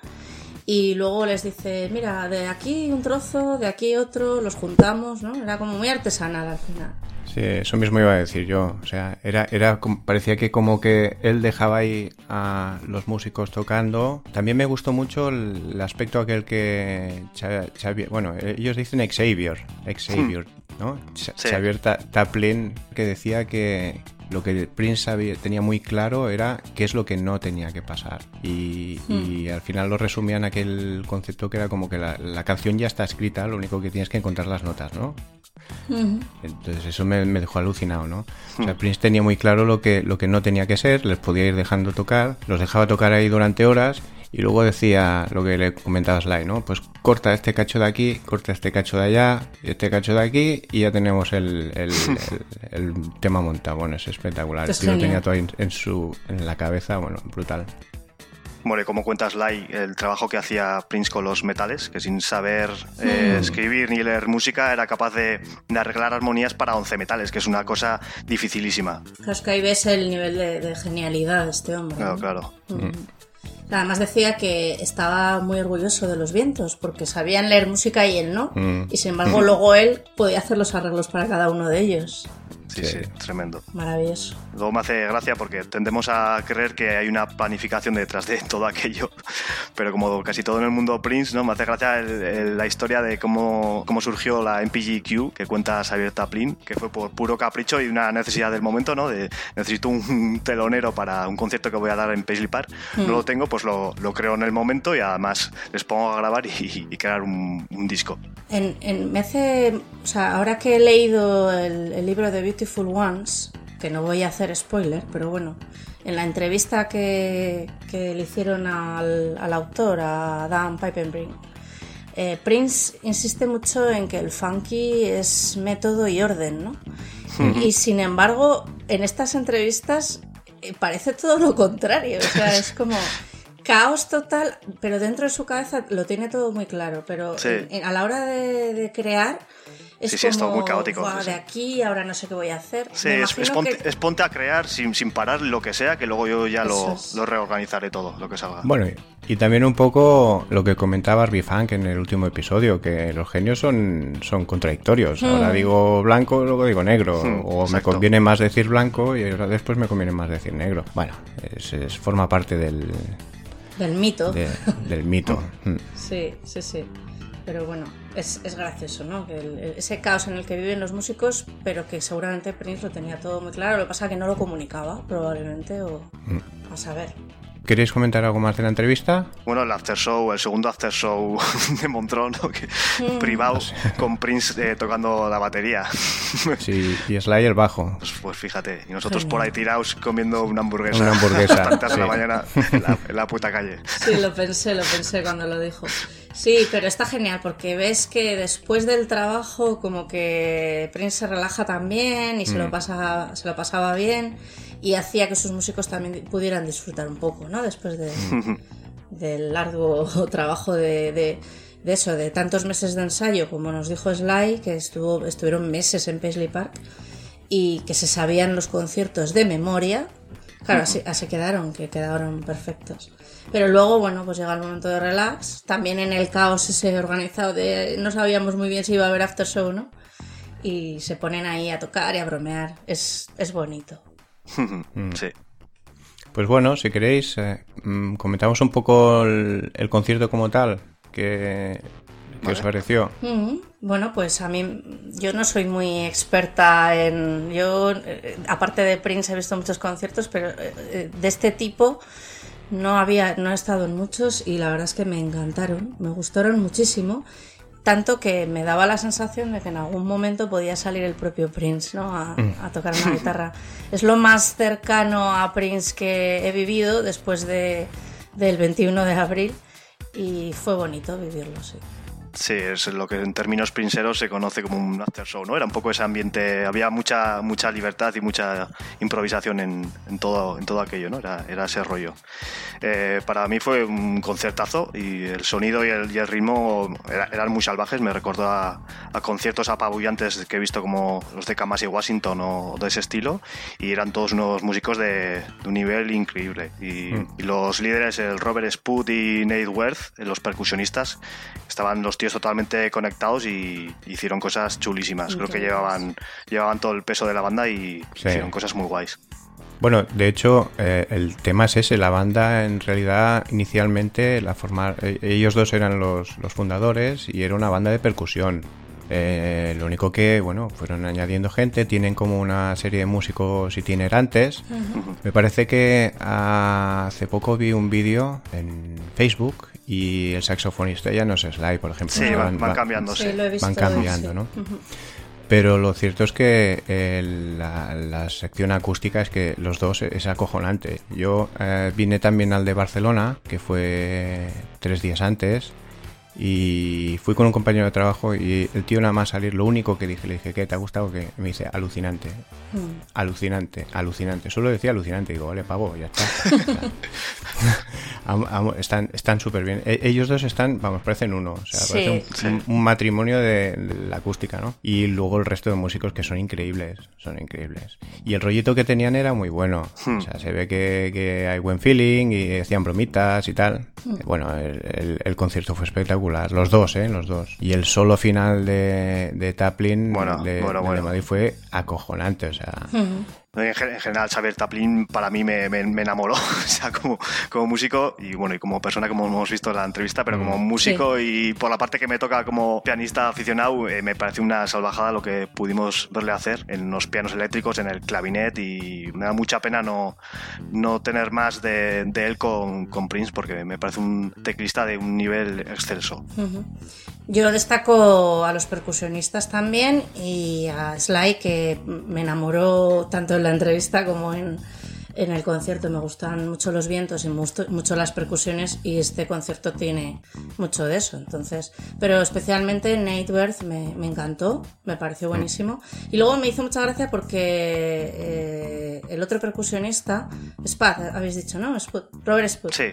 y luego les dice, mira, de aquí un trozo, de aquí otro, los juntamos, ¿no? Era como muy artesanal al final. Sí, eso mismo iba a decir yo. O sea, era, era parecía que como que él dejaba ahí a los músicos tocando. También me gustó mucho el, aspecto aquel que bueno, ellos dicen Xavier, Xavier, ¿no? Xavier Taplin que decía que lo que Prince tenía muy claro era qué es lo que no tenía que pasar. Y, y hmm. al final lo resumía en aquel concepto que era como que la, la, canción ya está escrita, lo único que tienes que encontrar las notas, ¿no? Entonces eso me, dejó alucinado, ¿no? O sea, Prince tenía muy claro lo que, lo que no tenía que ser, les podía ir dejando tocar, los dejaba tocar ahí durante horas y luego decía lo que le comentaba Sly, ¿no? Pues corta este cacho de aquí, corta este cacho de allá, este cacho de aquí y ya tenemos el, el, tema montado. Bueno, es espectacular. lo tenía todo en, su, en la cabeza, bueno, brutal. Bueno, como cuentas, Lai, el trabajo que hacía Prince con los metales, que sin saber eh, hmm. escribir ni leer música era capaz de, arreglar armonías para 11 metales, que es una cosa dificilísima. Claro, es que ahí ves el nivel de, genialidad de este hombre. Claro, claro. Hmm. Además decía que estaba muy orgulloso de los vientos porque sabían leer música y él no. Hmm. Y sin embargo luego él podía hacer los arreglos para cada uno de ellos. Sí, sí, tremendo. Maravilloso. Luego me hace gracia porque tendemos a creer que hay una planificación detrás de todo aquello, pero como casi todo en el mundo Prince, ¿no? me hace gracia la historia de cómo, cómo surgió la MPGQ que cuenta Xavier Taplin, que fue por puro capricho y una necesidad del momento, ¿no? De necesito un telonero para un concierto que voy a dar en Paisley Park, no lo tengo, pues lo, lo, creo en el momento y además les pongo a grabar y, crear un, disco. En, en, me hace, o sea, ahora que he leído el, el libro de Beauty Beautiful Ones, que no voy a hacer spoiler, pero bueno, en la entrevista que, le hicieron al, autor, a Dan Pipenbrink, eh, Prince insiste mucho en que el funky es método y orden, ¿no? Y sin embargo, en estas entrevistas eh, parece todo lo contrario, o sea, es como caos total, pero dentro de su cabeza lo tiene todo muy claro, pero a la hora de crear es sí, sí, es todo muy caótico. de aquí, ahora no sé qué voy a hacer. Sí, es, ponte, a crear sin, sin, parar lo que sea, que luego yo ya lo, lo, reorganizaré todo, lo que salga. Bueno, y también un poco lo que comentaba Funk en el último episodio, que los genios son, son contradictorios. Ahora hmm. digo blanco, luego digo negro. Hmm, o me conviene más decir blanco y ahora después me conviene más decir negro. Bueno, es, forma parte del... Del mito. del mito. Hmm. Sí, sí, sí. Pero bueno, es, es gracioso, ¿no? Que ese caos en el que viven los músicos, pero que seguramente Prince lo tenía todo muy claro. Lo que pasa es que no lo comunicaba, probablemente, o mm. a saber. ¿Queréis comentar algo más de la entrevista? Bueno, el after show, el segundo after show de Montrón, mm. privado, con Prince eh, tocando la batería. Sí, y Slayer bajo. Pues, pues, fíjate, y nosotros por ahí tirados comiendo una hamburguesa. Una hamburguesa. A de la mañana en la puta calle. Sí, lo pensé, lo pensé cuando lo dijo. Sí, pero está genial porque ves que después del trabajo como que Prince se relaja también y se, lo, mm. pasa, se lo pasaba bien y hacía que sus músicos también pudieran disfrutar un poco, ¿no? Después de, del largo trabajo de, de, eso, de tantos meses de ensayo, como nos dijo Sly, que estuvo, estuvieron meses en Paisley Park y que se sabían los conciertos de memoria. Claro, así, así quedaron, que quedaron perfectos. Pero luego, bueno, pues llega el momento de relax. También en el caos ese organizado de no sabíamos muy bien si iba a haber after show, ¿no? Y se ponen ahí a tocar y a bromear. Es, es bonito. sí. Pues bueno, si queréis, eh, mm, comentamos un poco el, concierto como tal. Que, ¿Qué os pareció? Bueno, pues a mí yo no soy muy experta en... Yo, eh, aparte de Prince, he visto muchos conciertos, pero eh, de este tipo no había, no he estado en muchos y la verdad es que me encantaron, me gustaron muchísimo, tanto que me daba la sensación de que en algún momento podía salir el propio Prince, ¿no? A, mm. tocar una guitarra. Es lo más cercano a Prince que he vivido después de, del 21 de abril y fue bonito vivirlo, sí. Sí, es lo que en términos princeros se conoce como un after show, ¿no? Era un poco ese ambiente, había mucha, mucha libertad y mucha improvisación en, en todo, en todo aquello, ¿no? Era, era ese rollo. Eh, para mí fue un concertazo y el sonido y el, ritmo eran muy salvajes, me recordó a, conciertos apabullantes que he visto como los de Kamasi Washington o de ese estilo y eran todos unos músicos de, un nivel increíble. Y, mm. y, los líderes, el Robert Spud y Nate Worth, los percusionistas, estaban los tíos totalmente conectados y hicieron cosas chulísimas. Creo que llevaban, llevaban todo el peso de la banda y hicieron cosas muy guays. Bueno, de hecho, eh, el tema es ese. La banda, en realidad, inicialmente, la formar, eh, ellos dos eran los, los, fundadores y era una banda de percusión. Eh, lo único que, bueno, fueron añadiendo gente, tienen como una serie de músicos itinerantes. Me parece que hace poco vi un vídeo en Facebook y el saxofonista ya no es Sly, por ejemplo. Sí, van, cambiando, sí. van cambiando, ¿no? Pero lo cierto es que la, sección acústica es que los dos es acojonante. Yo eh, vine también al de Barcelona, que fue tres días antes, y fui con un compañero de trabajo y el tío nada más salir, lo único que dije, le dije, ¿qué te ha gustado? Que me dice, alucinante, mm. alucinante, alucinante. Solo decía alucinante, digo, vale, pavo, ya está. están están súper bien. E, ellos dos están, vamos, parecen uno. O sea, parece un, matrimonio de, la acústica, ¿no? Y luego el resto de músicos que son increíbles, son increíbles. Y el rollito que tenían era muy bueno. Hmm. O sea, se ve que, que, hay buen feeling y hacían bromitas y tal. Hmm. Bueno, el, el concierto fue espectacular los dos, ¿eh? Los dos. Y el solo final de, de Taplin bueno, de, Madrid fue acojonante, o sea... En, general, Xavier Taplin para mí me, enamoró, o sea, como, como músico y bueno, y como persona, como hemos visto en la entrevista, pero como mm. músico y por la parte que me toca como pianista aficionado, eh, me parece una salvajada lo que pudimos verle hacer en los pianos eléctricos, en el clavinet y me da mucha pena no, no tener más de, él con, con, Prince porque me parece un teclista de un nivel excelso. Yo destaco a los percusionistas también y a Sly que me enamoró tanto la entrevista como en, en el concierto. Me gustan mucho los vientos y mucho, las percusiones y este concierto tiene mucho de eso. Entonces, pero especialmente Nate Worth me, me encantó, me pareció buenísimo. Y luego me hizo mucha gracia porque eh, el otro percusionista, Spud, habéis dicho, ¿no? Robert Spud. Sí.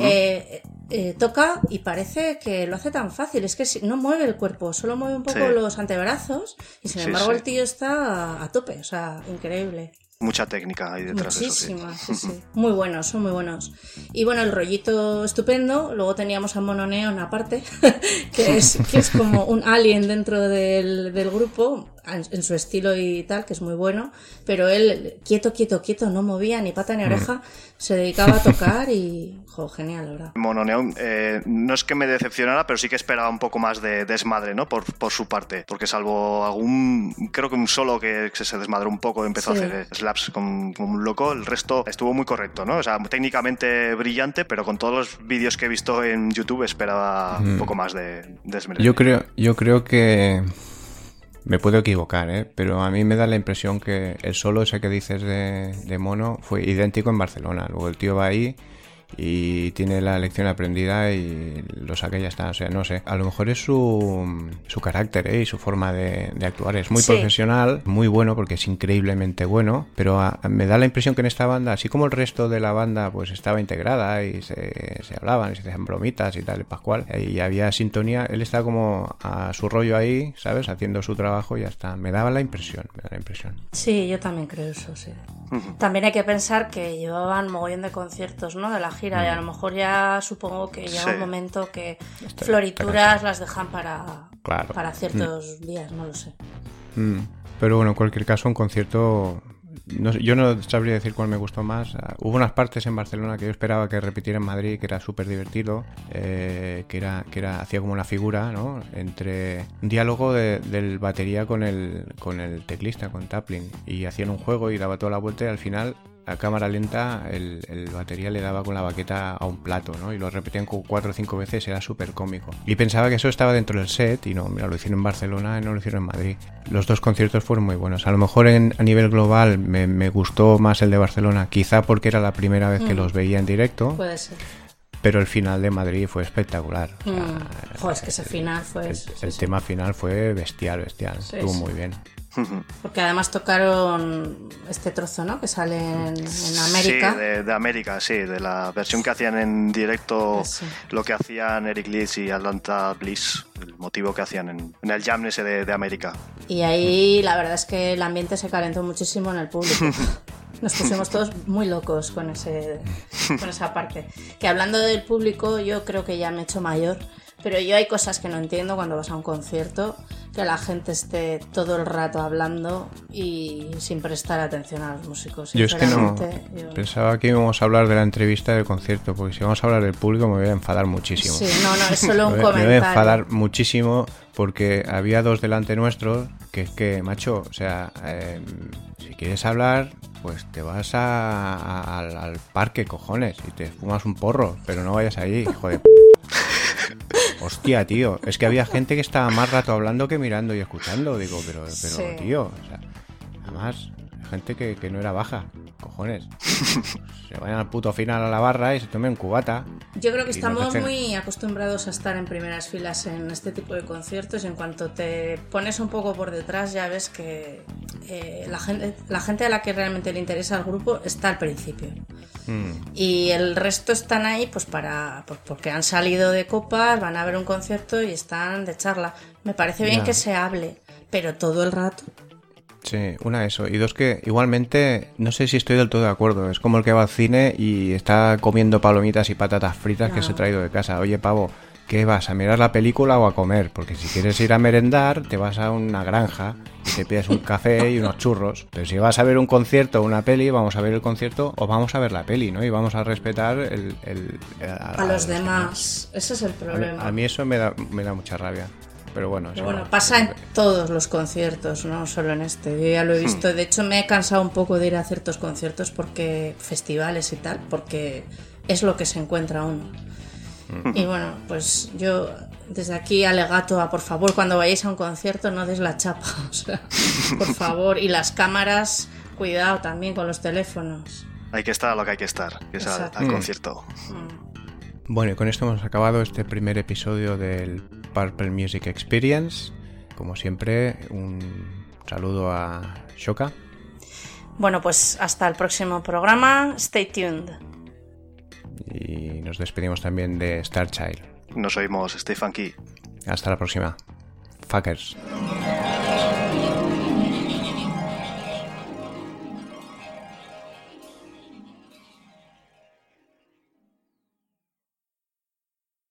Eh, eh, toca y parece que lo hace tan fácil. Es que no mueve el cuerpo, solo mueve un poco los antebrazos y sin embargo el tío está a tope, o sea, increíble mucha técnica ahí detrás de eso. Sí. sí, Muy buenos, son muy buenos. Y bueno, el rollito estupendo. Luego teníamos a Mono Neon aparte, que es, que es como un alien dentro del, del grupo en su estilo y tal, que es muy bueno, pero él, quieto, quieto, quieto, no movía ni pata ni mm. oreja, se dedicaba a tocar y, jo, genial, ¿verdad? Mononeon, eh, no es que me decepcionara, pero sí que esperaba un poco más de desmadre, ¿no? Por, por su parte, porque salvo algún, creo que un solo que se desmadró un poco, empezó a hacer slaps como, un loco, el resto estuvo muy correcto, ¿no? O sea, técnicamente brillante, pero con todos los vídeos que he visto en YouTube esperaba un mm. poco más de, desmadre. Yo creo, yo creo que me puedo equivocar, ¿eh? pero a mí me da la impresión que el solo ese que dices de, de Mono fue idéntico en Barcelona. Luego el tío va ahí y tiene la lección aprendida y lo saca y ya está. O sea, no sé. A lo mejor es su, su carácter ¿eh? y su forma de, actuar. Es muy profesional, muy bueno porque es increíblemente bueno, pero me da la impresión que en esta banda, así como el resto de la banda, pues estaba integrada y se, se hablaban y se hacían bromitas y tal, Pascual, y había sintonía, él estaba como a su rollo ahí, ¿sabes? Haciendo su trabajo y ya está. Me daba la impresión, me da la impresión. Sí, yo también creo eso, sí. También hay que pensar que llevaban mogollón de conciertos, ¿no? De la gira y a lo mejor ya supongo que llega un momento que florituras las dejan para, para ciertos mm. días, no lo sé. Mm. Pero bueno, en cualquier caso, un concierto yo no sabría decir cuál me gustó más. Ah, hubo unas partes en Barcelona que yo esperaba que repitiera en Madrid, que era súper divertido, eh, que era que era hacía como una figura, ¿no? Entre un diálogo del batería con el con el teclista, con Taplin, y hacían un juego y daba toda la vuelta y al final a cámara lenta el, batería le daba con la baqueta a un plato, ¿no? Y lo repetían como cuatro o cinco veces, era súper cómico. Y pensaba que eso estaba dentro del set y no, mira, lo hicieron en Barcelona y no lo hicieron en Madrid. Los dos conciertos fueron muy buenos. A lo mejor en, a nivel global me, gustó más el de Barcelona, quizá porque era la primera vez que mm. los veía en directo. Puede ser. Pero el final de Madrid fue espectacular. Mm. es que ese final fue... El, tema final fue bestial, bestial. Estuvo muy bien. Porque además tocaron este trozo, ¿no? Que sale en, América. Sí, de, América, sí, de la versión que hacían en directo, lo que hacían Eric Leeds y Atlanta Bliss, el motivo que hacían en, el jam ese de, América. Y ahí la verdad es que el ambiente se calentó muchísimo en el público. Nos pusimos todos muy locos con, ese, con esa parte. Que hablando del público, yo creo que ya me he hecho mayor Pero yo hay cosas que no entiendo cuando vas a un concierto, que la gente esté todo el rato hablando y sin prestar atención a los músicos. Yo es que no pensaba que íbamos a hablar de la entrevista del concierto, porque si vamos a hablar del público me voy a enfadar muchísimo. Sí, no, no, es solo un comentario. Me voy a enfadar muchísimo porque había dos delante nuestros que es que, macho, o sea, em, si quieres hablar, pues te vas al, al parque, cojones, y te fumas un porro, pero no vayas ahí, hijo de... Hostia, tío. Es que había gente que estaba más rato hablando que mirando y escuchando. Digo, pero, pero tío. O sea, además, gente que, que no era baja. Cojones. se vayan al puto final a la barra y se tomen cubata. Yo creo que estamos muy acostumbrados a estar en primeras filas en este tipo de conciertos en cuanto te pones un poco por detrás ya ves que eh, la, gente, la gente a la que realmente le interesa el grupo está al principio. Hmm. Y el resto están ahí pues para pues, porque han salido de copas, van a ver un concierto y están de charla. Me parece bien que se hable, pero todo el rato Sí, una eso. Y dos que igualmente no sé si estoy del todo de acuerdo. Es como el que va al cine y está comiendo palomitas y patatas fritas que se ha traído de casa. Oye, pavo, ¿qué vas? ¿A mirar la película o a comer? Porque si quieres ir a merendar, te vas a una granja y te pides un café y unos churros. Pero si vas a ver un concierto o una peli, vamos a ver el concierto o vamos a ver la peli, ¿no? Y vamos a respetar el, a, los demás. Ese es el problema. A mí, eso me da, me da mucha rabia. Pero bueno, bueno pasa en todos los conciertos, no solo en este. Yo ya lo he hmm. visto. De hecho, me he cansado un poco de ir a ciertos conciertos porque festivales y tal, porque es lo que se encuentra uno. Hmm. Y bueno, pues yo desde aquí alegato a por favor cuando vayáis a un concierto no des la chapa, o sea, por favor. Y las cámaras, cuidado también con los teléfonos. Hay que estar a lo que hay que estar, que es al, hmm. concierto. Bueno, y con esto hemos acabado este primer episodio del Purple Music Experience. Como siempre, un saludo a Shoka. Bueno, pues hasta el próximo programa. Stay tuned. Y nos despedimos también de Star Child. Nos oímos, Stay funky. Hasta la próxima. Fuckers.